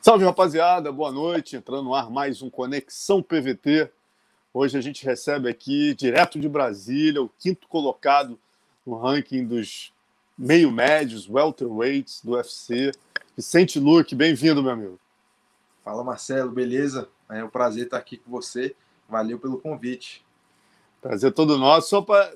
Salve rapaziada, boa noite. Entrando no ar mais um Conexão PVT. Hoje a gente recebe aqui, direto de Brasília, o quinto colocado no ranking dos meio-médios, welterweights do UFC, Vicente Luque. Bem-vindo, meu amigo. Fala Marcelo, beleza? É um prazer estar aqui com você. Valeu pelo convite. Prazer todo nosso. Só para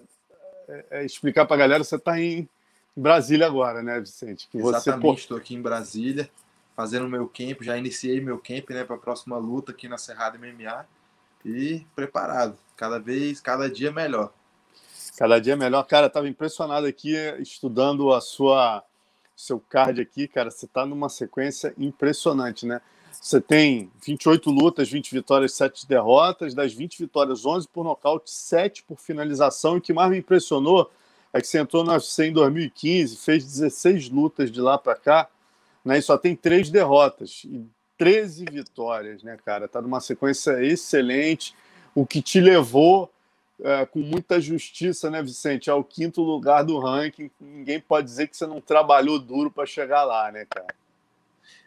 é, é, explicar para a galera, você está em Brasília agora, né, Vicente? Que Exatamente, estou aqui em Brasília fazendo meu camp, já iniciei meu camp né, para a próxima luta aqui na Cerrado MMA e preparado. Cada vez, cada dia melhor. Cada dia melhor. Cara, estava impressionado aqui estudando a sua seu card aqui, cara. Você está numa sequência impressionante, né? Você tem 28 lutas, 20 vitórias, 7 derrotas. Das 20 vitórias, 11 por nocaute, 7 por finalização. E o que mais me impressionou é que você entrou na UFC em 2015, fez 16 lutas de lá para cá né? E só tem três derrotas e 13 vitórias, né, cara? Tá numa sequência excelente, o que te levou é, com muita justiça, né, Vicente, ao quinto lugar do ranking. Ninguém pode dizer que você não trabalhou duro para chegar lá, né, cara?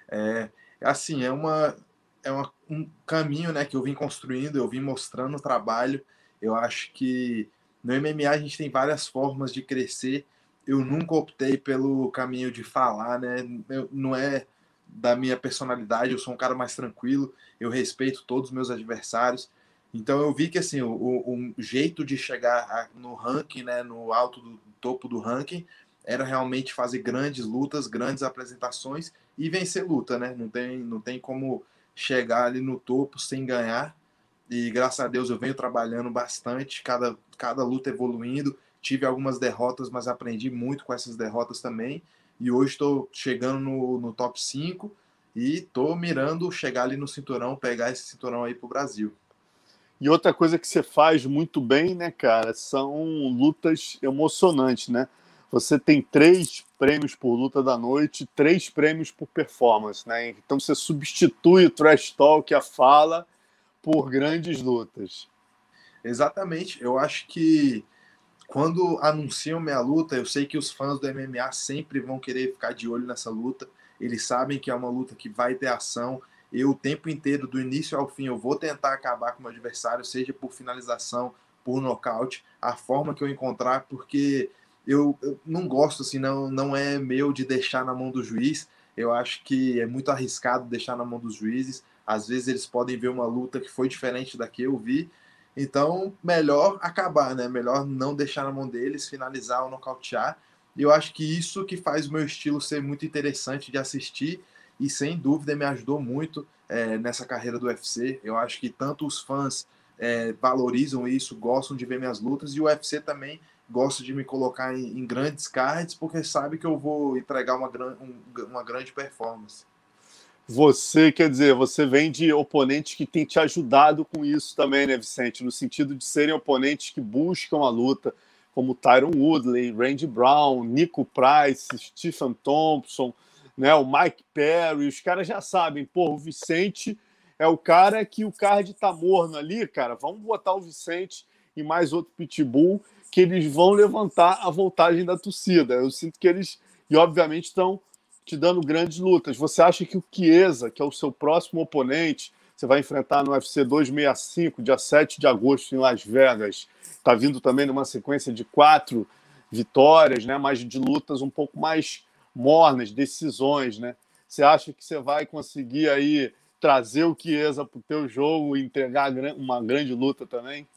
É, assim, é uma é uma, um caminho, né, que eu vim construindo, eu vim mostrando o trabalho. Eu acho que no MMA a gente tem várias formas de crescer eu nunca optei pelo caminho de falar, né? Eu, não é da minha personalidade, eu sou um cara mais tranquilo, eu respeito todos os meus adversários. Então eu vi que assim, o, o jeito de chegar no ranking, né, no alto do topo do ranking, era realmente fazer grandes lutas, grandes apresentações e vencer luta, né? Não tem, não tem como chegar ali no topo sem ganhar. E graças a Deus eu venho trabalhando bastante, cada, cada luta evoluindo tive algumas derrotas, mas aprendi muito com essas derrotas também. E hoje estou chegando no, no top 5 e estou mirando chegar ali no cinturão, pegar esse cinturão aí para o Brasil. E outra coisa que você faz muito bem, né, cara, são lutas emocionantes, né? Você tem três prêmios por luta da noite, três prêmios por performance, né? Então você substitui o trash talk, a fala, por grandes lutas. Exatamente. Eu acho que quando anunciam minha luta, eu sei que os fãs do MMA sempre vão querer ficar de olho nessa luta. Eles sabem que é uma luta que vai ter ação. Eu, o tempo inteiro, do início ao fim, eu vou tentar acabar com o meu adversário, seja por finalização, por nocaute, a forma que eu encontrar, porque eu, eu não gosto, assim, não, não é meu de deixar na mão do juiz. Eu acho que é muito arriscado deixar na mão dos juízes. Às vezes eles podem ver uma luta que foi diferente da que eu vi então, melhor acabar, né? Melhor não deixar na mão deles, finalizar ou nocautear. E eu acho que isso que faz o meu estilo ser muito interessante de assistir e sem dúvida me ajudou muito é, nessa carreira do UFC. Eu acho que tanto os fãs é, valorizam isso, gostam de ver minhas lutas e o UFC também gosta de me colocar em, em grandes cards porque sabe que eu vou entregar uma, gran, um, uma grande performance. Você, quer dizer, você vem de oponentes que têm te ajudado com isso também, né, Vicente? No sentido de serem oponentes que buscam a luta, como Tyron Woodley, Randy Brown, Nico Price, Stephen Thompson, né, o Mike Perry. Os caras já sabem, pô, o Vicente é o cara que o card tá morno ali, cara. Vamos botar o Vicente e mais outro pitbull que eles vão levantar a voltagem da torcida. Eu sinto que eles, e obviamente, estão te dando grandes lutas. Você acha que o Chiesa, que é o seu próximo oponente, você vai enfrentar no UFC 265, dia 7 de agosto, em Las Vegas, está vindo também numa sequência de quatro vitórias, né? mas de lutas um pouco mais mornas, decisões, né? Você acha que você vai conseguir aí trazer o Chiesa para o teu jogo e entregar uma grande luta também?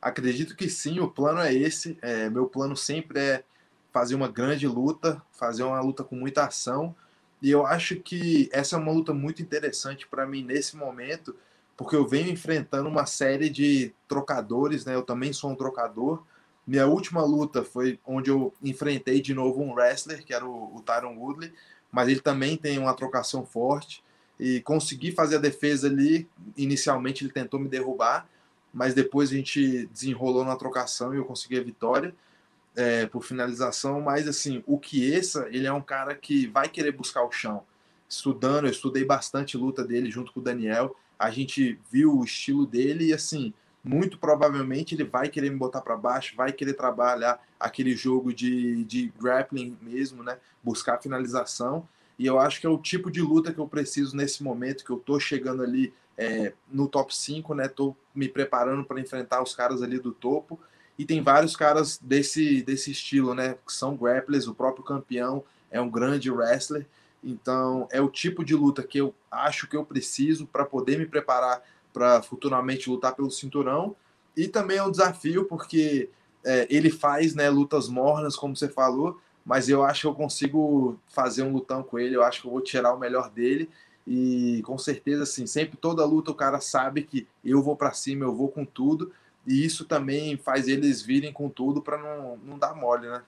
Acredito que sim, o plano é esse. É, meu plano sempre é fazer uma grande luta, fazer uma luta com muita ação. E eu acho que essa é uma luta muito interessante para mim nesse momento, porque eu venho enfrentando uma série de trocadores, né? Eu também sou um trocador. Minha última luta foi onde eu enfrentei de novo um wrestler, que era o, o Tyron Woodley, mas ele também tem uma trocação forte e consegui fazer a defesa ali. Inicialmente ele tentou me derrubar, mas depois a gente desenrolou na trocação e eu consegui a vitória é, por finalização, mas assim, o Chiesa, ele é um cara que vai querer buscar o chão. Estudando, eu estudei bastante luta dele junto com o Daniel, a gente viu o estilo dele e assim, muito provavelmente ele vai querer me botar para baixo, vai querer trabalhar aquele jogo de, de grappling mesmo, né? Buscar finalização. E eu acho que é o tipo de luta que eu preciso nesse momento, que eu tô chegando ali é, no top 5, né? Tô me preparando para enfrentar os caras ali do topo. E tem vários caras desse, desse estilo, né? Que são grapplers, o próprio campeão é um grande wrestler. Então, é o tipo de luta que eu acho que eu preciso para poder me preparar para futuramente lutar pelo cinturão. E também é um desafio, porque é, ele faz né, lutas mornas, como você falou, mas eu acho que eu consigo fazer um lutão com ele, eu acho que eu vou tirar o melhor dele. E com certeza, assim, sempre toda luta o cara sabe que eu vou para cima, eu vou com tudo. E isso também faz eles virem com tudo para não, não dar mole, né?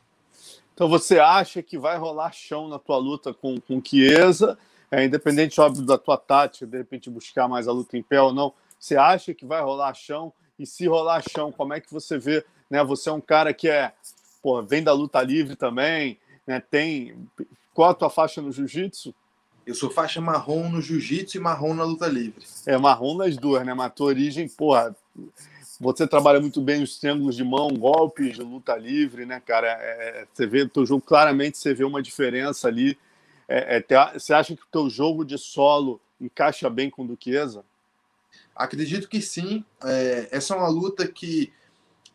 Então você acha que vai rolar chão na tua luta com, com Chiesa, é, independente, óbvio, da tua tática, de repente buscar mais a luta em pé ou não, você acha que vai rolar chão? E se rolar chão, como é que você vê? Né? Você é um cara que é, pô, vem da luta livre também, né? Tem. Qual a tua faixa no jiu-jitsu? Eu sou faixa marrom no jiu-jitsu e marrom na luta livre. É, marrom nas duas, né? Mas a tua origem, porra, você trabalha muito bem os triângulos de mão, golpes de luta livre, né, cara? É, é você vê teu jogo, claramente você vê uma diferença ali. É, é, você acha que o teu jogo de solo encaixa bem com o Duquesa? Acredito que sim. É, essa é uma luta que,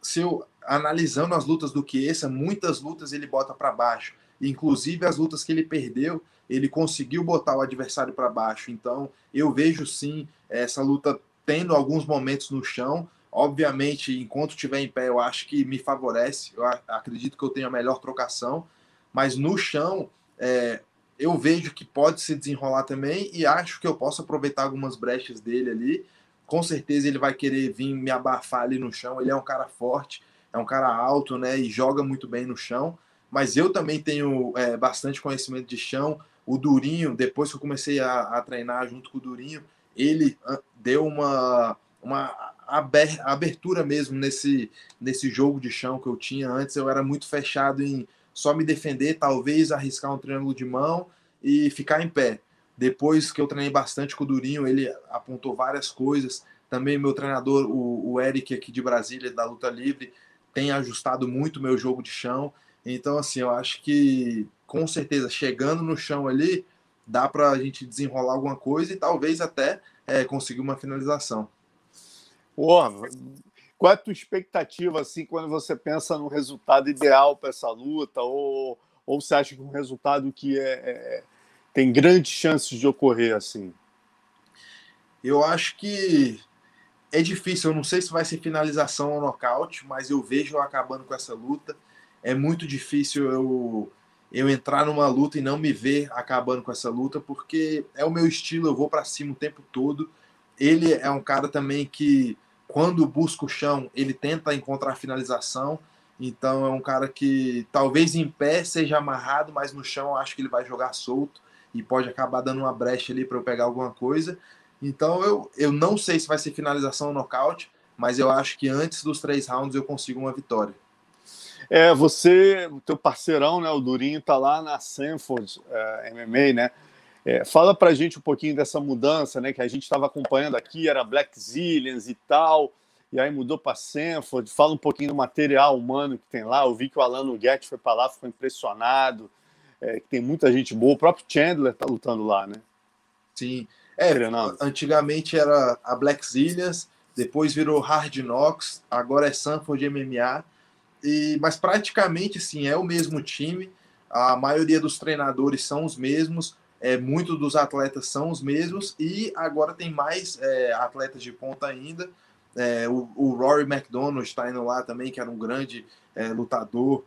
se eu analisando as lutas do Chiesa, muitas lutas ele bota para baixo. Inclusive as lutas que ele perdeu, ele conseguiu botar o adversário para baixo. Então, eu vejo sim essa luta tendo alguns momentos no chão. Obviamente, enquanto estiver em pé, eu acho que me favorece. Eu acredito que eu tenho a melhor trocação. Mas no chão, é, eu vejo que pode se desenrolar também e acho que eu posso aproveitar algumas brechas dele ali. Com certeza ele vai querer vir me abafar ali no chão. Ele é um cara forte, é um cara alto, né? E joga muito bem no chão. Mas eu também tenho é, bastante conhecimento de chão. O Durinho, depois que eu comecei a, a treinar junto com o Durinho, ele ah, deu uma, uma abertura mesmo nesse, nesse jogo de chão que eu tinha antes. Eu era muito fechado em só me defender, talvez arriscar um triângulo de mão e ficar em pé. Depois que eu treinei bastante com o Durinho, ele apontou várias coisas. Também meu treinador, o, o Eric aqui de Brasília, da luta livre, tem ajustado muito meu jogo de chão. Então, assim, eu acho que com certeza, chegando no chão ali, dá para a gente desenrolar alguma coisa e talvez até é, conseguir uma finalização. Porra, qual é a tua expectativa assim quando você pensa no resultado ideal para essa luta? Ou, ou você acha que um resultado que é, é, tem grandes chances de ocorrer assim? Eu acho que é difícil. Eu não sei se vai ser finalização ou nocaute, mas eu vejo eu acabando com essa luta. É muito difícil eu eu entrar numa luta e não me ver acabando com essa luta, porque é o meu estilo, eu vou para cima o tempo todo. Ele é um cara também que, quando busca o chão, ele tenta encontrar finalização. Então é um cara que talvez em pé seja amarrado, mas no chão eu acho que ele vai jogar solto e pode acabar dando uma brecha ali para eu pegar alguma coisa. Então eu, eu não sei se vai ser finalização ou nocaute, mas eu acho que antes dos três rounds eu consigo uma vitória. É, você, o teu parceirão, né, o Durinho, está lá na Sanford é, MMA, né? É, fala pra gente um pouquinho dessa mudança, né? Que a gente estava acompanhando aqui, era Black Zillions e tal, e aí mudou para Sanford. Fala um pouquinho do material humano que tem lá. Eu vi que o Alan Nuguete foi para lá, ficou impressionado, é, que tem muita gente boa. O próprio Chandler tá lutando lá, né? Sim. É, antigamente era a Black Zillions, depois virou Hard Knocks, agora é Sanford MMA. E, mas praticamente sim, é o mesmo time. A maioria dos treinadores são os mesmos, é, muitos dos atletas são os mesmos, e agora tem mais é, atletas de ponta ainda. É, o, o, Rory McDonald está indo lá também, que era um grande é, lutador.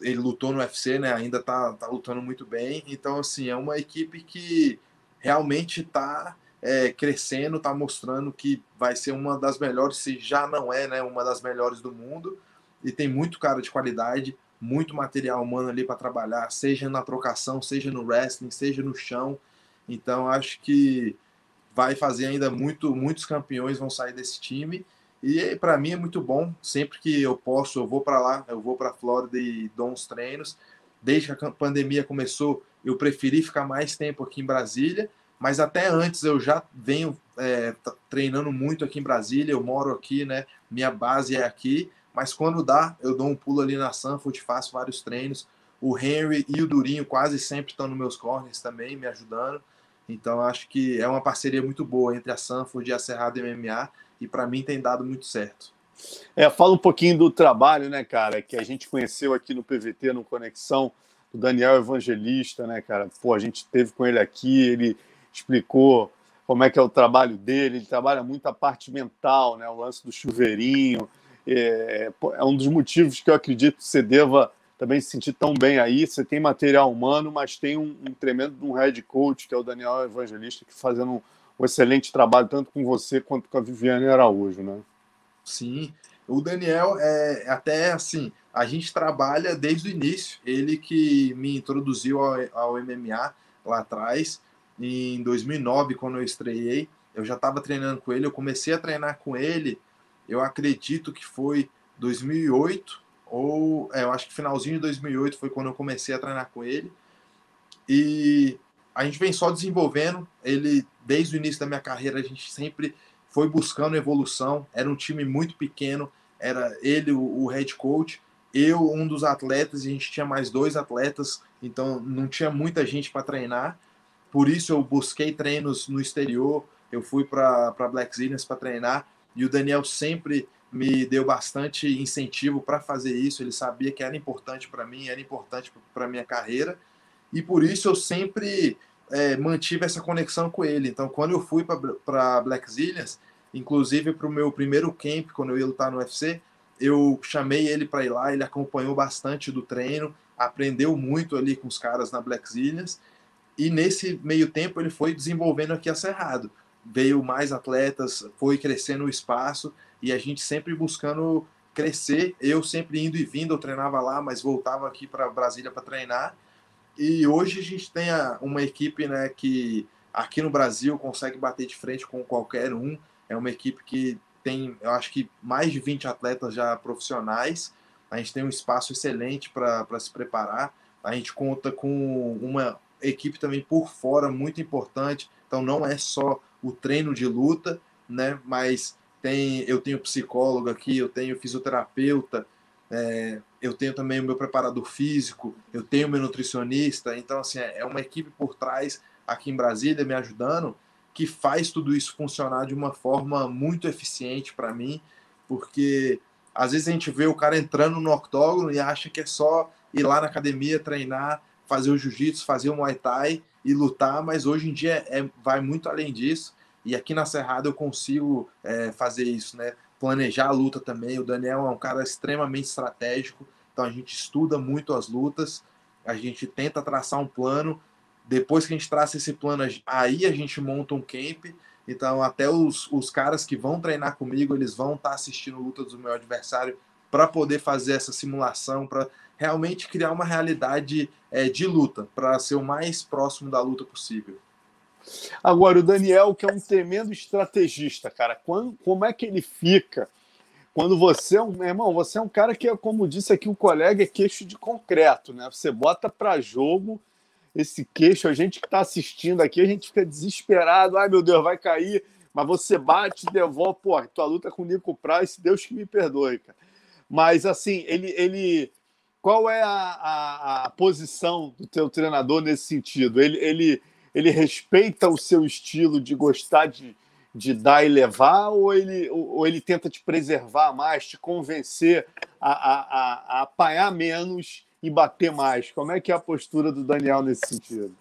Ele lutou no UFC, né? Ainda está tá lutando muito bem. Então, assim, é uma equipe que realmente está é, crescendo, está mostrando que vai ser uma das melhores, se já não é, né? Uma das melhores do mundo e tem muito cara de qualidade, muito material humano ali para trabalhar, seja na trocação, seja no wrestling, seja no chão. Então acho que vai fazer ainda muito, muitos campeões vão sair desse time. E para mim é muito bom. Sempre que eu posso, eu vou para lá, eu vou para a Flórida e dou uns treinos. Desde que a pandemia começou, eu preferi ficar mais tempo aqui em Brasília, mas até antes eu já venho é, treinando muito aqui em Brasília. Eu moro aqui, né? Minha base é aqui mas quando dá, eu dou um pulo ali na Sanford, faço vários treinos. O Henry e o Durinho quase sempre estão nos meus corners também, me ajudando. Então acho que é uma parceria muito boa entre a Sanford e a Cerrado MMA e para mim tem dado muito certo. É, fala um pouquinho do trabalho, né, cara, que a gente conheceu aqui no PVT, no Conexão, do Daniel Evangelista, né, cara? Pô, a gente teve com ele aqui, ele explicou como é que é o trabalho dele, ele trabalha muito a parte mental, né, o lance do chuveirinho, é, é um dos motivos que eu acredito que você deva também se sentir tão bem aí. Você tem material humano, mas tem um, um tremendo um head coach, que é o Daniel Evangelista, que fazendo um, um, excelente trabalho, tanto com você quanto com a Viviane Araújo, né? Sim, o Daniel é até assim, a gente trabalha desde o início. Ele que me introduziu ao, ao MMA lá atrás, em 2009, quando eu estreiei. Eu já estava treinando com ele, eu comecei a treinar com ele, eu acredito que foi 2008, ou é, eu acho que finalzinho de 2008 foi quando eu comecei a treinar com ele. E a gente vem só desenvolvendo. Ele, desde o início da minha carreira, a gente sempre foi buscando evolução. Era um time muito pequeno, era ele o, head coach, eu um dos atletas, a gente tinha mais dois atletas, então não tinha muita gente para treinar. Por isso eu busquei treinos no exterior. Eu fui para Black Zillions para treinar e o Daniel sempre me deu bastante incentivo para fazer isso. Ele sabia que era importante para mim, era importante para minha carreira, e por isso eu sempre é, mantive essa conexão com ele. Então, quando eu fui para Black Zillions, inclusive para o meu primeiro camp, quando eu ia lutar no UFC, eu chamei ele para ir lá, ele acompanhou bastante do treino, aprendeu muito ali com os caras na Black Zillions, e nesse meio tempo ele foi desenvolvendo aqui a Cerrado. Veio mais atletas, foi crescendo o espaço, e a gente sempre buscando crescer. Eu sempre indo e vindo, eu treinava lá, mas voltava aqui para Brasília para treinar. E hoje a gente tem uma equipe né, que aqui no Brasil consegue bater de frente com qualquer um. É uma equipe que tem, eu acho que mais de 20 atletas já profissionais. A gente tem um espaço excelente para se preparar. A gente conta com uma equipe também por fora muito importante. Então não é só o treino de luta, né? Mas tem, eu tenho psicólogo aqui, eu tenho fisioterapeuta, é, eu tenho também o meu preparador físico, eu tenho meu nutricionista. Então, assim, é, é uma equipe por trás aqui em Brasília me ajudando que faz tudo isso funcionar de uma forma muito eficiente para mim, porque às vezes a gente vê o cara entrando no octógono e acha que é só ir lá na academia, treinar, fazer o jiu-jitsu, fazer o muay thai e lutar, mas hoje em dia é, vai muito além disso. E aqui na Cerrada eu consigo é, fazer isso, né? Planejar a luta também. O Daniel é um cara extremamente estratégico, então a gente estuda muito as lutas, a gente tenta traçar um plano. Depois que a gente traça esse plano, aí a gente monta um camp. Então, até os, os caras que vão treinar comigo, eles vão estar tá assistindo a luta do meu adversário para poder fazer essa simulação, para realmente criar uma realidade é, de luta, para ser o mais próximo da luta possível. Agora, o Daniel, que é um tremendo estrategista, cara, quando, como é que ele fica quando você é um. Meu irmão, você é um cara que, como disse aqui o colega, é queixo de concreto, né? Você bota para jogo esse queixo, a gente que está assistindo aqui, a gente fica desesperado, ai meu Deus, vai cair, mas você bate, devolve, pô, tua luta com o Nico Price, Deus que me perdoe, cara. Mas assim, ele, ele qual é a, a, a posição do teu treinador nesse sentido? Ele, ele ele respeita o seu estilo de gostar de, de dar e levar, ou ele, ou ele tenta te preservar mais, te convencer a, a, a, a apanhar menos e bater mais? Como é que é a postura do Daniel nesse sentido?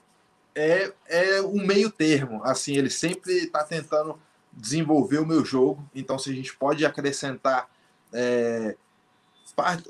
É, é um meio termo. Assim, ele sempre está tentando desenvolver o meu jogo. Então, se a gente pode acrescentar é,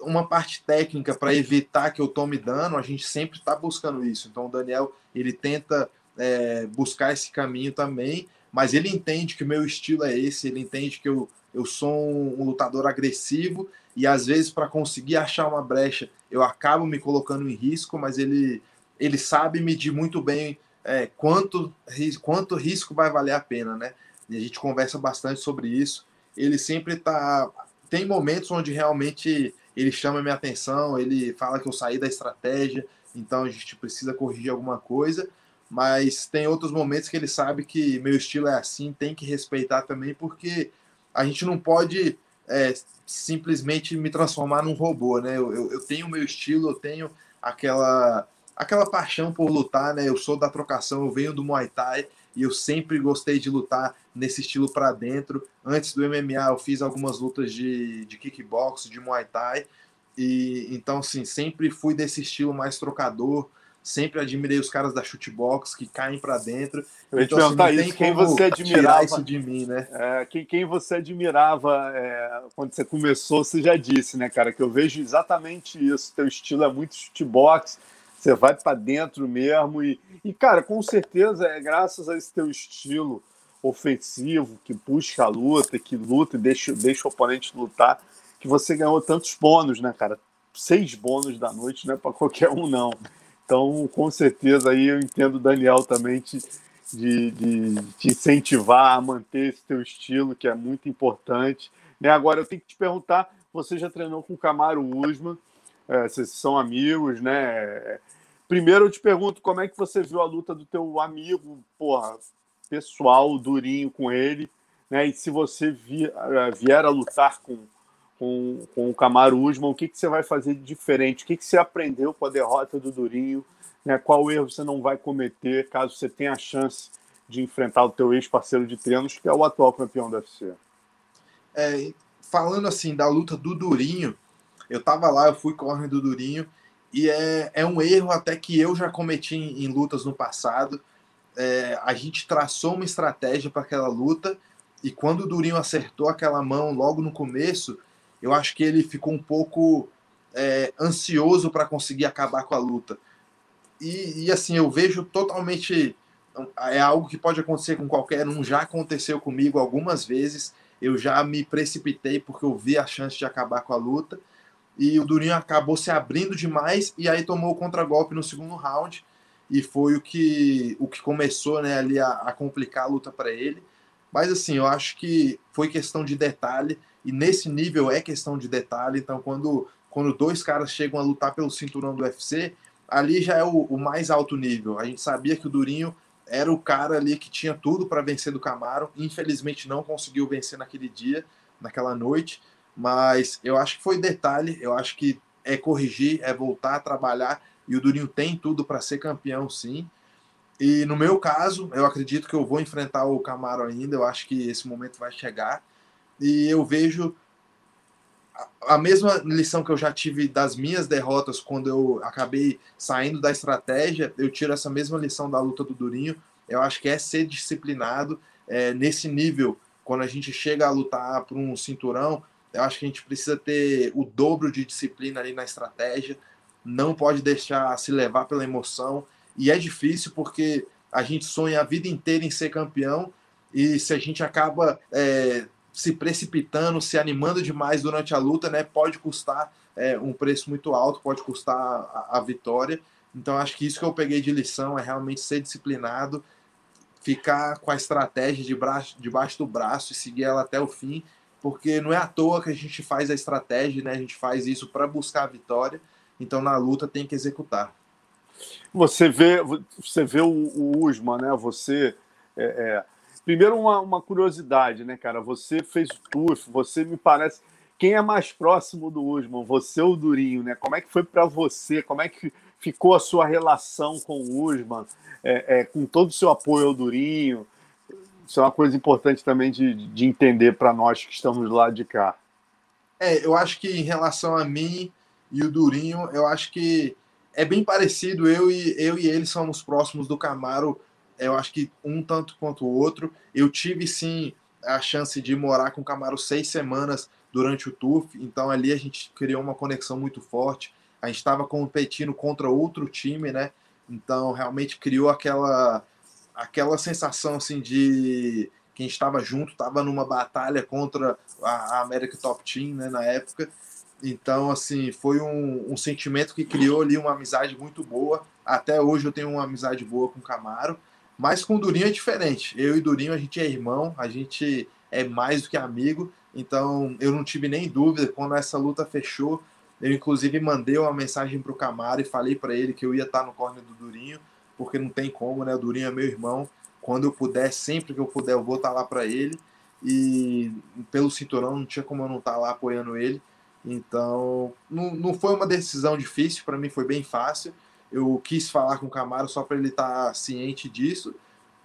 uma parte técnica para evitar que eu tome dano, a gente sempre está buscando isso. Então, o Daniel ele tenta é, buscar esse caminho também, mas ele entende que o meu estilo é esse, ele entende que eu, eu sou um, lutador agressivo e às vezes para conseguir achar uma brecha eu acabo me colocando em risco, mas ele, ele sabe medir muito bem é, quanto, quanto risco vai valer a pena, né? E a gente conversa bastante sobre isso. Ele sempre tá. Tem momentos onde realmente ele chama minha atenção, ele fala que eu saí da estratégia, então a gente precisa corrigir alguma coisa mas tem outros momentos que ele sabe que meu estilo é assim, tem que respeitar também, porque a gente não pode é, simplesmente me transformar num robô, né? Eu, eu, eu tenho o meu estilo, eu tenho aquela aquela paixão por lutar, né? Eu sou da trocação, eu venho do Muay Thai e eu sempre gostei de lutar nesse estilo para dentro. Antes do MMA, eu fiz algumas lutas de, de kickbox, de Muay Thai. E então, assim, sempre fui desse estilo mais trocador. Sempre admirei os caras da shootbox que caem para dentro. Eu ia então, te assim, perguntar assim, isso, quem você admirava isso de mim, né? É, quem, quem você admirava é, quando você começou, você já disse, né, cara, que eu vejo exatamente isso. Teu estilo é muito shootbox você vai para dentro mesmo e, e, cara, com certeza é graças a esse teu estilo ofensivo, que busca a luta, que luta e deixa, deixa o oponente lutar, que você ganhou tantos bônus, né, cara? Seis bônus da noite não é para qualquer um, não. Então, com certeza, aí eu entendo o Daniel também te, de, de te incentivar a manter esse teu estilo, que é muito importante. Né? Agora, eu tenho que te perguntar, você já treinou com o Camaro Usman, é, vocês são amigos, né? Primeiro eu te pergunto como é que você viu a luta do teu amigo, porra, pessoal, durinho com ele, né? E se você vier, eh, vier a lutar com, com, com o Camaro Usman, o que, que você vai fazer de diferente? O que, que você aprendeu com a derrota do Durinho? Né? Qual erro você não vai cometer caso você tenha a chance de enfrentar o teu ex-parceiro de treinos, que é o atual campeão do UFC? É, falando assim da luta do Durinho, eu tava lá, eu fui correndo do Durinho, e é, é um erro até que eu já cometi em, em lutas no passado. É, a gente traçou uma estratégia para aquela luta e quando o Durinho acertou aquela mão logo no começo, eu acho que ele ficou um pouco é, ansioso para conseguir acabar com a luta. E, e, assim, eu vejo totalmente. É algo que pode acontecer com qualquer um, já aconteceu comigo algumas vezes. Eu já me precipitei porque eu vi a chance de acabar com a luta e o Durinho acabou se abrindo demais e aí tomou o contragolpe no segundo round e foi o que o que começou né, ali a, a complicar a luta para ele. Mas assim, eu acho que foi questão de detalhe e nesse nível é questão de detalhe. Então, quando quando dois caras chegam a lutar pelo cinturão do UFC, ali já é o, o mais alto nível. A gente sabia que o Durinho era o cara ali que tinha tudo para vencer do Camaro. Infelizmente não conseguiu vencer naquele dia, naquela noite. Mas eu acho que foi detalhe, eu acho que é corrigir, é voltar a trabalhar, e o Durinho tem tudo para ser campeão, sim. E no meu caso, eu acredito que eu vou enfrentar o Camaro ainda, eu acho que esse momento vai chegar. E eu vejo a mesma lição que eu já tive das minhas derrotas quando eu acabei saindo da estratégia, eu tiro essa mesma lição da luta do Durinho. Eu acho que é ser disciplinado é, nesse nível. Quando a gente chega a lutar por um cinturão, eu acho que a gente precisa ter o dobro de disciplina ali na estratégia, não pode deixar se levar pela emoção. E é difícil porque a gente sonha a vida inteira em ser campeão e se a gente acaba é, se precipitando, se animando demais durante a luta, né, pode custar é, um preço muito alto, pode custar a, a vitória. Então acho que isso que eu peguei de lição é realmente ser disciplinado, ficar com a estratégia de braço, debaixo do braço e seguir ela até o fim porque não é à toa que a gente faz a estratégia, né? A gente faz isso para buscar a vitória. Então na luta tem que executar. Você vê, você vê o, o Usman, né? Você é, é... primeiro uma, uma, curiosidade, né, cara? Você fez o TUF, você me parece quem é mais próximo do Usman, você ou o Durinho, né? Como é que foi para você? Como é que ficou a sua relação com o Usman, é, é, com todo o seu apoio ao Durinho? Isso é uma coisa importante também de, de entender para nós que estamos lá de cá. É, eu acho que em relação a mim e o Durinho, eu acho que é bem parecido. Eu e, eu e ele somos próximos do Camaro, eu acho que um tanto quanto o outro. Eu tive sim a chance de morar com o Camaro seis semanas durante o TUF, então ali a gente criou uma conexão muito forte. A gente estava competindo contra outro time, né? Então realmente criou aquela aquela sensação assim de quem estava junto, estava numa batalha contra a, América Top Team, né, na época. Então, assim, foi um, um, sentimento que criou ali uma amizade muito boa. Até hoje eu tenho uma amizade boa com o Camaro, mas com o Durinho é diferente. Eu e Durinho, a gente é irmão, a gente é mais do que amigo. Então, eu não tive nem dúvida quando essa luta fechou. Eu, inclusive, mandei uma mensagem para o Camaro e falei para ele que eu ia estar no corner do Durinho porque não tem como, né? O Durinho é meu irmão. Quando eu puder, sempre que eu puder, eu vou estar tá lá para ele. E pelo cinturão não tinha como eu não estar tá lá apoiando ele. Então, não, não foi uma decisão difícil, para mim foi bem fácil. Eu quis falar com o Camaro só para ele estar tá ciente disso.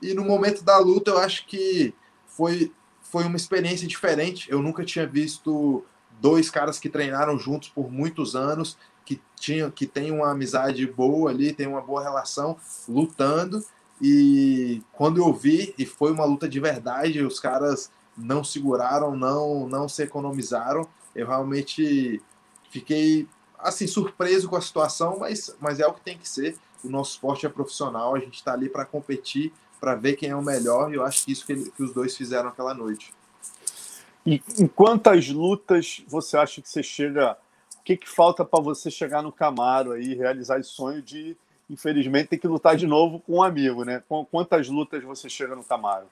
E no momento da luta, eu acho que foi, foi uma experiência diferente. Eu nunca tinha visto dois caras que treinaram juntos por muitos anos, que tinham que tem uma amizade boa ali, tem uma boa relação, lutando. E quando eu vi, e foi uma luta de verdade, os caras não seguraram, não não se economizaram. Eu realmente fiquei assim surpreso com a situação, mas, mas é o que tem que ser. O nosso esporte é profissional, a gente está ali para competir, para ver quem é o melhor, e eu acho que isso que, ele, que os dois fizeram aquela noite. E em quantas lutas você acha que você chega? O que, que falta para você chegar no Camaro aí, realizar esse sonho de, infelizmente, ter que lutar de novo com um amigo, né? Quantas lutas você chega no Camaro?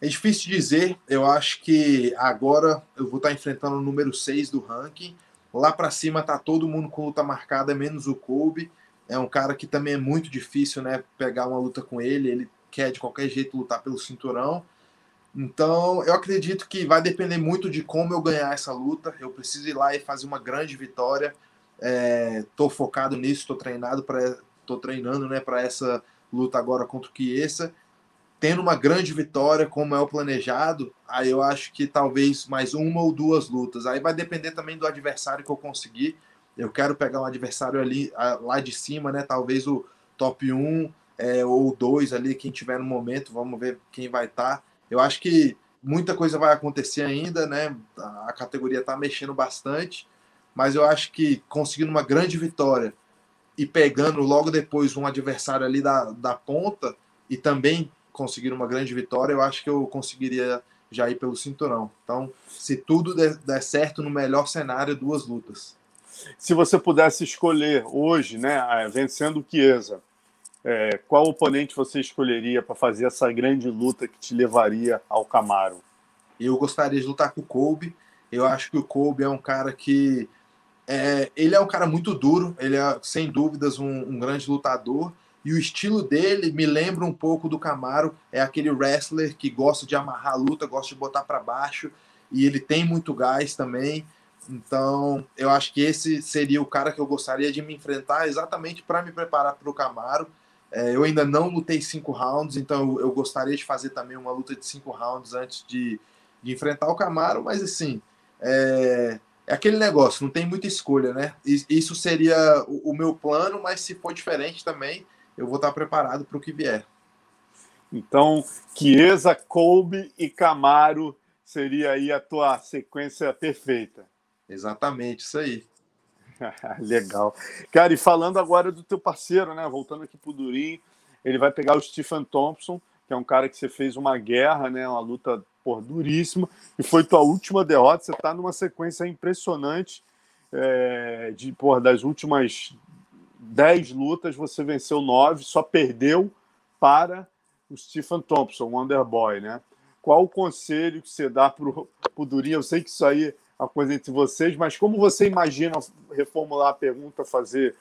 É difícil dizer. Eu acho que agora eu vou estar enfrentando o número 6 do ranking. Lá para cima tá todo mundo com luta marcada, menos o Kobe. É um cara que também é muito difícil, né? Pegar uma luta com ele. Ele quer de qualquer jeito lutar pelo cinturão. Então, eu acredito que vai depender muito de como eu ganhar essa luta. Eu preciso ir lá e fazer uma grande vitória. Estou é, focado nisso, estou treinado para, estou treinando, né, para essa luta agora contra o Chiesa tendo uma grande vitória, como é o planejado, aí eu acho que talvez mais uma ou duas lutas. Aí vai depender também do adversário que eu conseguir. Eu quero pegar um adversário ali lá de cima, né? Talvez o top 1 é, ou 2 ali, quem tiver no momento, vamos ver quem vai estar. Tá. Eu acho que muita coisa vai acontecer ainda, né? A categoria está mexendo bastante, mas eu acho que conseguindo uma grande vitória e pegando logo depois um adversário ali da, da ponta e também conseguir uma grande vitória, eu acho que eu conseguiria já ir pelo cinturão. Então, se tudo der, der certo, no melhor cenário, duas lutas. Se você pudesse escolher hoje, né, é, vencendo o Chiesa, é, qual oponente você escolheria para fazer essa grande luta que te levaria ao Camaro? Eu gostaria de lutar com o Kobe. Eu acho que o Kobe é um cara que é, ele é um cara muito duro. Ele é sem dúvidas um, um grande lutador e o estilo dele me lembra um pouco do Camaro. É aquele wrestler que gosta de amarrar a luta, gosta de botar para baixo. E ele tem muito gás também. Então, eu acho que esse seria o cara que eu gostaria de me enfrentar exatamente para me preparar para o Camaro. É, eu ainda não lutei cinco rounds, então eu gostaria de fazer também uma luta de cinco rounds antes de, de enfrentar o Camaro. Mas, assim, é, é aquele negócio, não tem muita escolha, né? Isso seria o, o meu plano, mas se for diferente também, eu vou estar preparado para o que vier. Então, Chiesa, Kolbe e Camaro seria aí a tua sequência perfeita. Exatamente, isso aí. Legal. Cara, e falando agora do teu parceiro, né? Voltando aqui pro Durim, ele vai pegar o Stephen Thompson, que é um cara que você fez uma guerra, né? Uma luta por duríssima, e foi tua última derrota. Você está numa sequência impressionante é, de das últimas 10 lutas, você venceu 9, só perdeu para o Stephen Thompson, o Underboy, né? Qual o conselho que você dá para o Durinho? Eu sei que isso aí uma coisa entre vocês, mas como você imagina reformular a pergunta, fazer,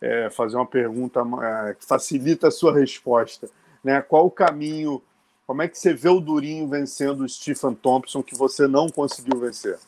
é, fazer uma pergunta é, que facilita a sua resposta? Né? Qual o caminho, como é que você vê o Durinho vencendo o Stephen Thompson que você não conseguiu vencer?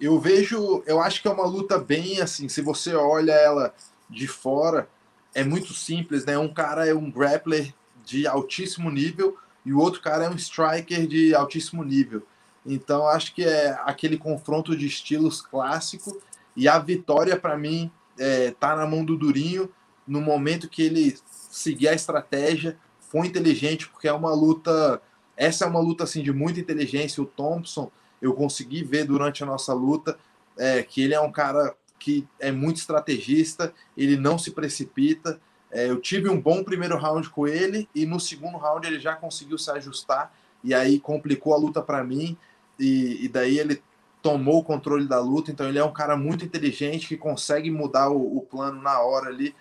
Eu vejo, eu acho que é uma luta bem assim, se você olha ela de fora é muito simples, né? Um cara é um grappler de altíssimo nível e o outro cara é um striker de altíssimo nível. Então acho que é aquele confronto de estilos clássico e a vitória para mim é, tá na mão do Durinho no momento que ele seguir a estratégia, foi inteligente porque é uma luta, essa é uma luta assim de muita inteligência. O Thompson eu consegui ver durante a nossa luta é, que ele é um cara que é muito estrategista, ele não se precipita. É, eu tive um bom primeiro round com ele e no segundo round ele já conseguiu se ajustar e aí complicou a luta para mim e, e, daí ele tomou o controle da luta. Então ele é um cara muito inteligente que consegue mudar o, o plano na hora ali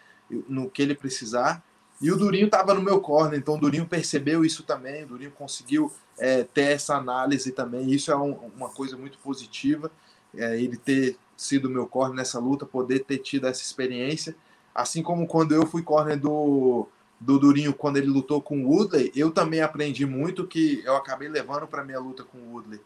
no que ele precisar. E o Durinho estava no meu corner, então o Durinho percebeu isso também. O Durinho conseguiu é, ter essa análise também. Isso é um, uma coisa muito positiva. É, ele ter sido meu corner nessa luta, poder ter tido essa experiência. Assim como quando eu fui corner do, do Durinho, quando ele lutou com o Woodley, eu também aprendi muito que eu acabei levando para minha luta com o Woodley.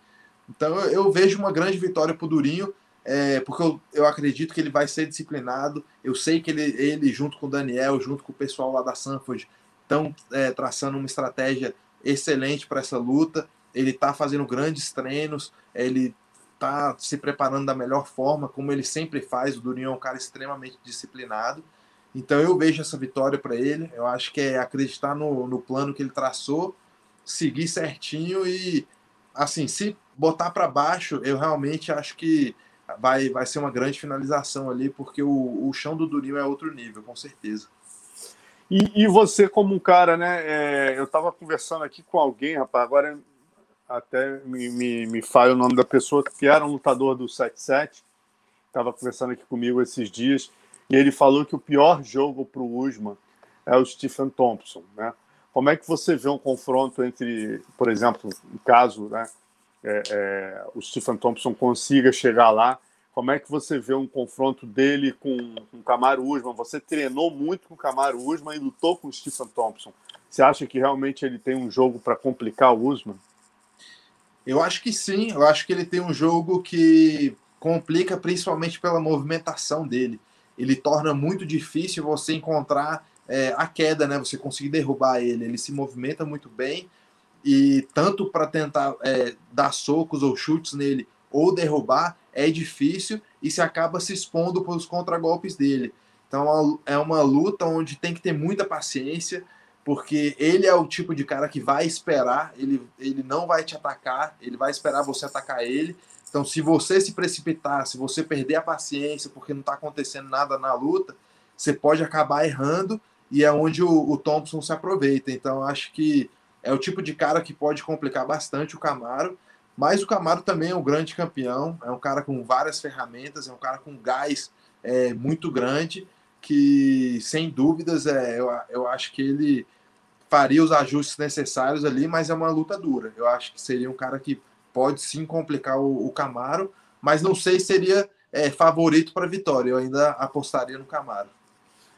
Então eu, vejo uma grande vitória para o Durinho, é, porque eu, eu acredito que ele vai ser disciplinado. Eu sei que ele, ele junto com o Daniel, junto com o pessoal lá da Sanford, estão é, traçando uma estratégia excelente para essa luta. Ele está fazendo grandes treinos, ele está se preparando da melhor forma, como ele sempre faz. O Durinho é um cara extremamente disciplinado. Então eu vejo essa vitória para ele. Eu acho que é acreditar no, no plano que ele traçou, seguir certinho e, assim, se botar para baixo, eu realmente acho que vai, vai ser uma grande finalização ali, porque o, o chão do Durinho é outro nível, com certeza. E, e você, como um cara, né? É, eu estava conversando aqui com alguém, rapaz, agora até me, me, me falha o nome da pessoa, que era um lutador do 77, estava conversando aqui comigo esses dias, e ele falou que o pior jogo para o Usman é o Stephen Thompson, né? Como é que você vê um confronto entre, por exemplo, caso, né? É, é, o Stephen Thompson consiga chegar lá, como é que você vê um confronto dele com, com o Camaro Usman? Você treinou muito com o Camaro Usman e lutou com o Stephen Thompson. Você acha que realmente ele tem um jogo para complicar o Usman? Eu acho que sim. Eu acho que ele tem um jogo que complica principalmente pela movimentação dele. Ele torna muito difícil você encontrar é, a queda, né? Você conseguir derrubar ele. Ele se movimenta muito bem e tanto para tentar é, dar socos ou chutes nele ou derrubar é difícil e se acaba se expondo para os contragolpes dele. Então é uma luta onde tem que ter muita paciência porque ele é o tipo de cara que vai esperar, ele, ele não vai te atacar, ele vai esperar você atacar ele. Então, se você se precipitar, se você perder a paciência porque não está acontecendo nada na luta, você pode acabar errando e é onde o, o Thompson se aproveita. Então, acho que é o tipo de cara que pode complicar bastante o Camaro, mas o Camaro também é um grande campeão, é um cara com várias ferramentas, é um cara com gás é, muito grande, que sem dúvidas é, eu, eu acho que ele faria os ajustes necessários ali, mas é uma luta dura. Eu acho que seria um cara que pode sim complicar o, o Camaro, mas não sei se seria é, favorito para vitória. Eu ainda apostaria no Camaro.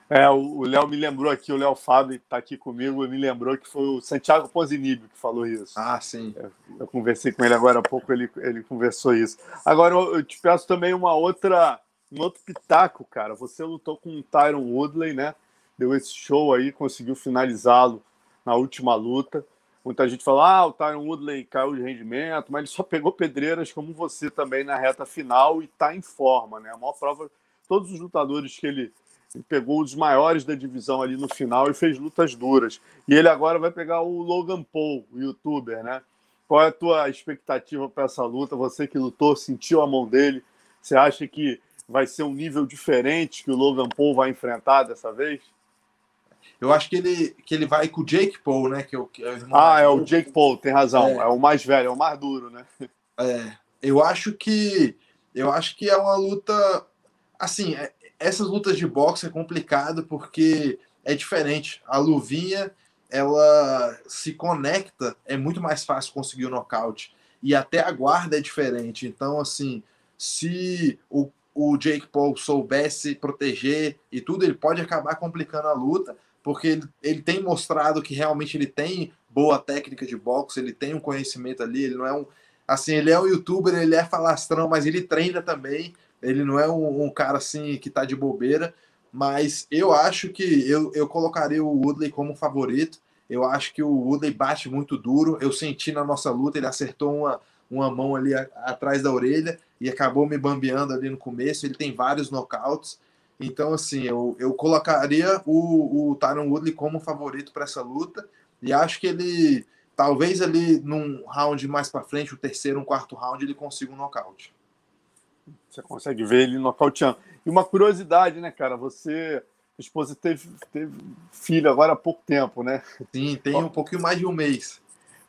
É, o Léo me lembrou aqui, o Léo Fábio está aqui comigo, me lembrou que foi o Santiago Ponzinibio que falou isso. Ah, sim. Eu, eu, conversei com ele agora há pouco, ele, ele conversou isso. Agora, eu, eu te peço também uma outra, um outro pitaco, cara. Você lutou com o Tyron Woodley, né? Deu esse show aí, conseguiu finalizá-lo na última luta. Muita gente fala, ah, o Tyron Woodley caiu de rendimento, mas ele só pegou pedreiras como você também na reta final e está em forma, né? A maior prova, todos os lutadores que ele, ele pegou os maiores da divisão ali no final e fez lutas duras. E ele agora vai pegar o Logan Paul, o youtuber, né? Qual é a tua expectativa para essa luta? Você que lutou, sentiu a mão dele, você acha que vai ser um nível diferente que o Logan Paul vai enfrentar dessa vez? Eu acho que ele, que ele vai com o Jake Paul, né? Que é o, que é o ah, é o Jake Paul, tem razão. É. é. o mais velho, é o mais duro, né? É. Eu acho que eu acho que é uma luta assim, é, essas lutas de boxe é complicado porque é diferente. A luvinha ela se conecta, é muito mais fácil conseguir o nocaute. E até a guarda é diferente. Então, assim, se o, o Jake Paul soubesse proteger e tudo, ele pode acabar complicando a luta porque ele, ele tem mostrado que realmente ele tem boa técnica de boxe, ele tem um conhecimento ali, ele não é um. Assim, ele é um youtuber, ele é falastrão, mas ele treina também. Ele não é um, um cara assim que tá de bobeira. Mas eu acho que eu, eu colocaria o Woodley como favorito. Eu acho que o Woodley bate muito duro. Eu senti na nossa luta, ele acertou uma, uma mão ali a, atrás da orelha e acabou me bambeando ali no começo. Ele tem vários knockouts. Então, assim, eu, eu colocaria o, o Tyron Woodley como favorito para essa luta. E acho que ele, talvez ali num round mais para frente, o terceiro, um quarto round, ele consiga um nocaute. Você consegue ver ele nocauteando. E uma curiosidade, né, cara? Você, esposa teve, teve filho agora há pouco tempo, né? Sim, tem um pouquinho mais de um mês.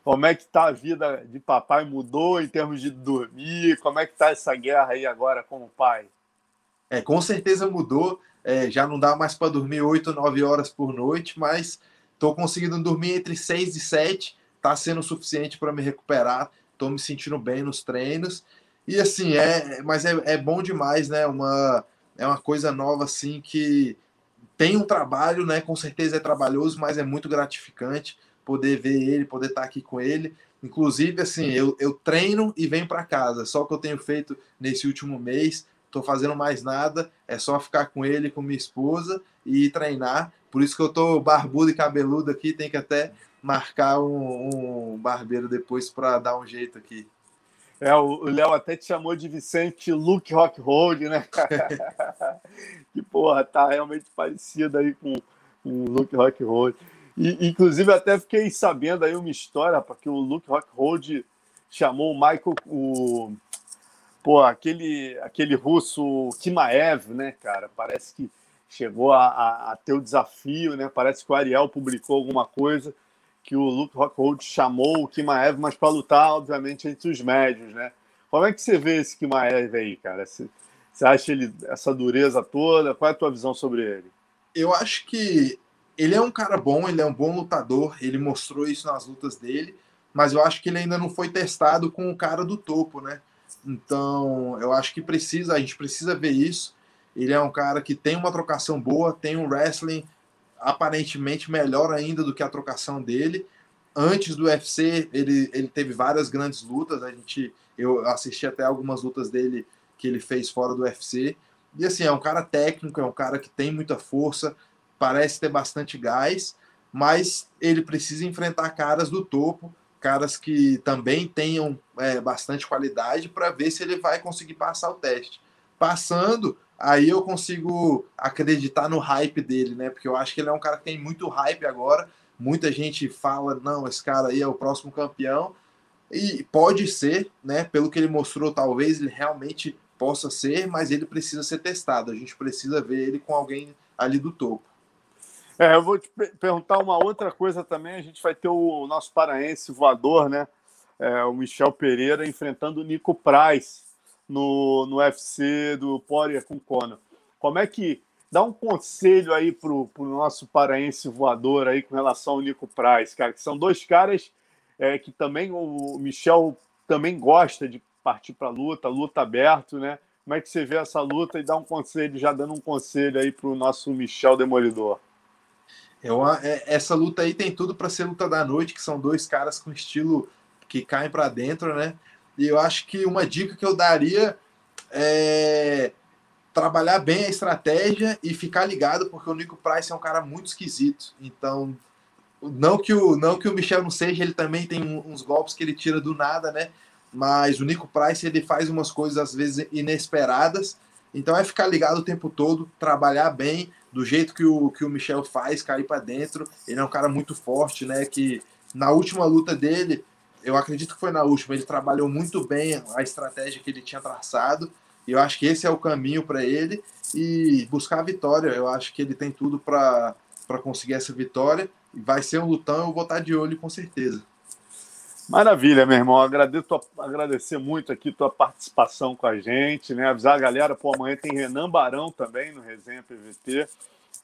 Como é que tá a vida de papai? Mudou em termos de dormir? Como é que tá essa guerra aí agora com o pai? É, com certeza mudou. É, já não dá mais para dormir 8, 9 horas por noite, mas estou conseguindo dormir entre 6 e 7. Está sendo suficiente para me recuperar. Estou me sentindo bem nos treinos. E assim, é, mas é, é bom demais, né? Uma, é uma coisa nova assim que tem um trabalho, né? Com certeza é trabalhoso, mas é muito gratificante. poder ver ele, poder estar aqui com ele. Inclusive, assim, eu, eu treino e venho para casa. Só que eu tenho feito nesse último mês. Estou fazendo mais nada, é só ficar com ele, com minha esposa e treinar. Por isso que eu tô barbudo e cabeludo aqui, tem que até marcar um, um barbeiro depois para dar um jeito aqui. É, o Léo até te chamou de Vicente Luke Rockhold, né? que porra, tá realmente parecido aí com, o Luke Rockhold. E, inclusive, até fiquei sabendo aí uma história, porque o Luke Rockhold chamou o Michael, o, pô, aquele, aquele russo Kimaev, né, cara? Parece que chegou a, a, a, ter o desafio, né? Parece que o Ariel publicou alguma coisa que o Luke Rockhold chamou o Kimaev, mas para lutar, obviamente, entre os médios, né? Como é que você vê esse Kimaev aí, cara? Você, você acha ele essa dureza toda? Qual é a tua visão sobre ele? Eu acho que ele é um cara bom, ele é um bom lutador, ele mostrou isso nas lutas dele, mas eu acho que ele ainda não foi testado com o cara do topo, né? Então, eu acho que precisa, a gente precisa ver isso. Ele é um cara que tem uma trocação boa, tem um wrestling aparentemente melhor ainda do que a trocação dele. Antes do UFC, ele, ele teve várias grandes lutas. A gente, eu assisti até algumas lutas dele que ele fez fora do UFC. E assim, é um cara técnico, é um cara que tem muita força, parece ter bastante gás, mas ele precisa enfrentar caras do topo, caras que também tenham é, bastante qualidade para ver se ele vai conseguir passar o teste. Passando, aí eu consigo acreditar no hype dele, né? Porque eu acho que ele é um cara que tem muito hype agora. Muita gente fala, não, esse cara aí é o próximo campeão. E pode ser, né? Pelo que ele mostrou, talvez ele realmente possa ser, mas ele precisa ser testado. A gente precisa ver ele com alguém ali do topo. É, eu vou te perguntar uma outra coisa também. A gente vai ter o nosso paraense voador, né? É, o Michel Pereira enfrentando o Nico Price no, no UFC do Poirier com Conor. Como é que dá um conselho aí pro, pro nosso paraense voador aí com relação ao Nico Price, cara? Que são dois caras é, que também o Michel também gosta de partir para luta, luta aberto, né? Como é que você vê essa luta e dá um conselho, já dando um conselho aí para o nosso Michel Demolidor? É uma, é, essa luta aí tem tudo para ser luta da noite, que são dois caras com estilo que caem para dentro, né? E eu acho que uma dica que eu daria é trabalhar bem a estratégia e ficar ligado, porque o Nico Price é um cara muito esquisito. Então, não que o, não que o Michel não seja, ele também tem uns golpes que ele tira do nada, né? Mas o Nico Price ele faz umas coisas às vezes inesperadas. Então é ficar ligado o tempo todo, trabalhar bem, do jeito que o, que o Michel faz, cair para dentro. Ele é um cara muito forte, né? Que na última luta dele, eu acredito que foi na última, ele trabalhou muito bem a estratégia que ele tinha traçado. E eu acho que esse é o caminho para ele e buscar a vitória. Eu acho que ele tem tudo para conseguir essa vitória. Vai ser um lutão, eu vou estar de olho com certeza. Maravilha, meu irmão. Agradeço, agradecer muito aqui tua participação com a gente, né? Avisar a galera, pô, amanhã tem Renan Barão também no Resenha PVT.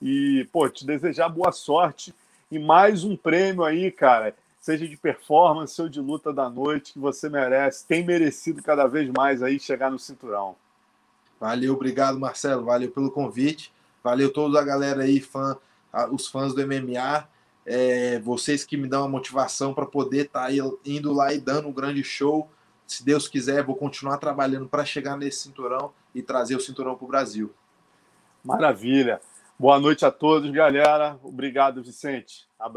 E, pô, te desejar boa sorte e mais um prêmio aí, cara seja de performance ou de luta da noite, que você merece, tem merecido cada vez mais aí chegar no cinturão. Valeu, obrigado, Marcelo, valeu pelo convite, valeu toda a galera aí, fã, os fãs do MMA, é, vocês que me dão a motivação para poder estar tá indo lá e dando um grande show. Se Deus quiser, vou continuar trabalhando para chegar nesse cinturão e trazer o cinturão para o Brasil. Maravilha. Boa noite a todos, galera. Obrigado, Vicente. Abraço.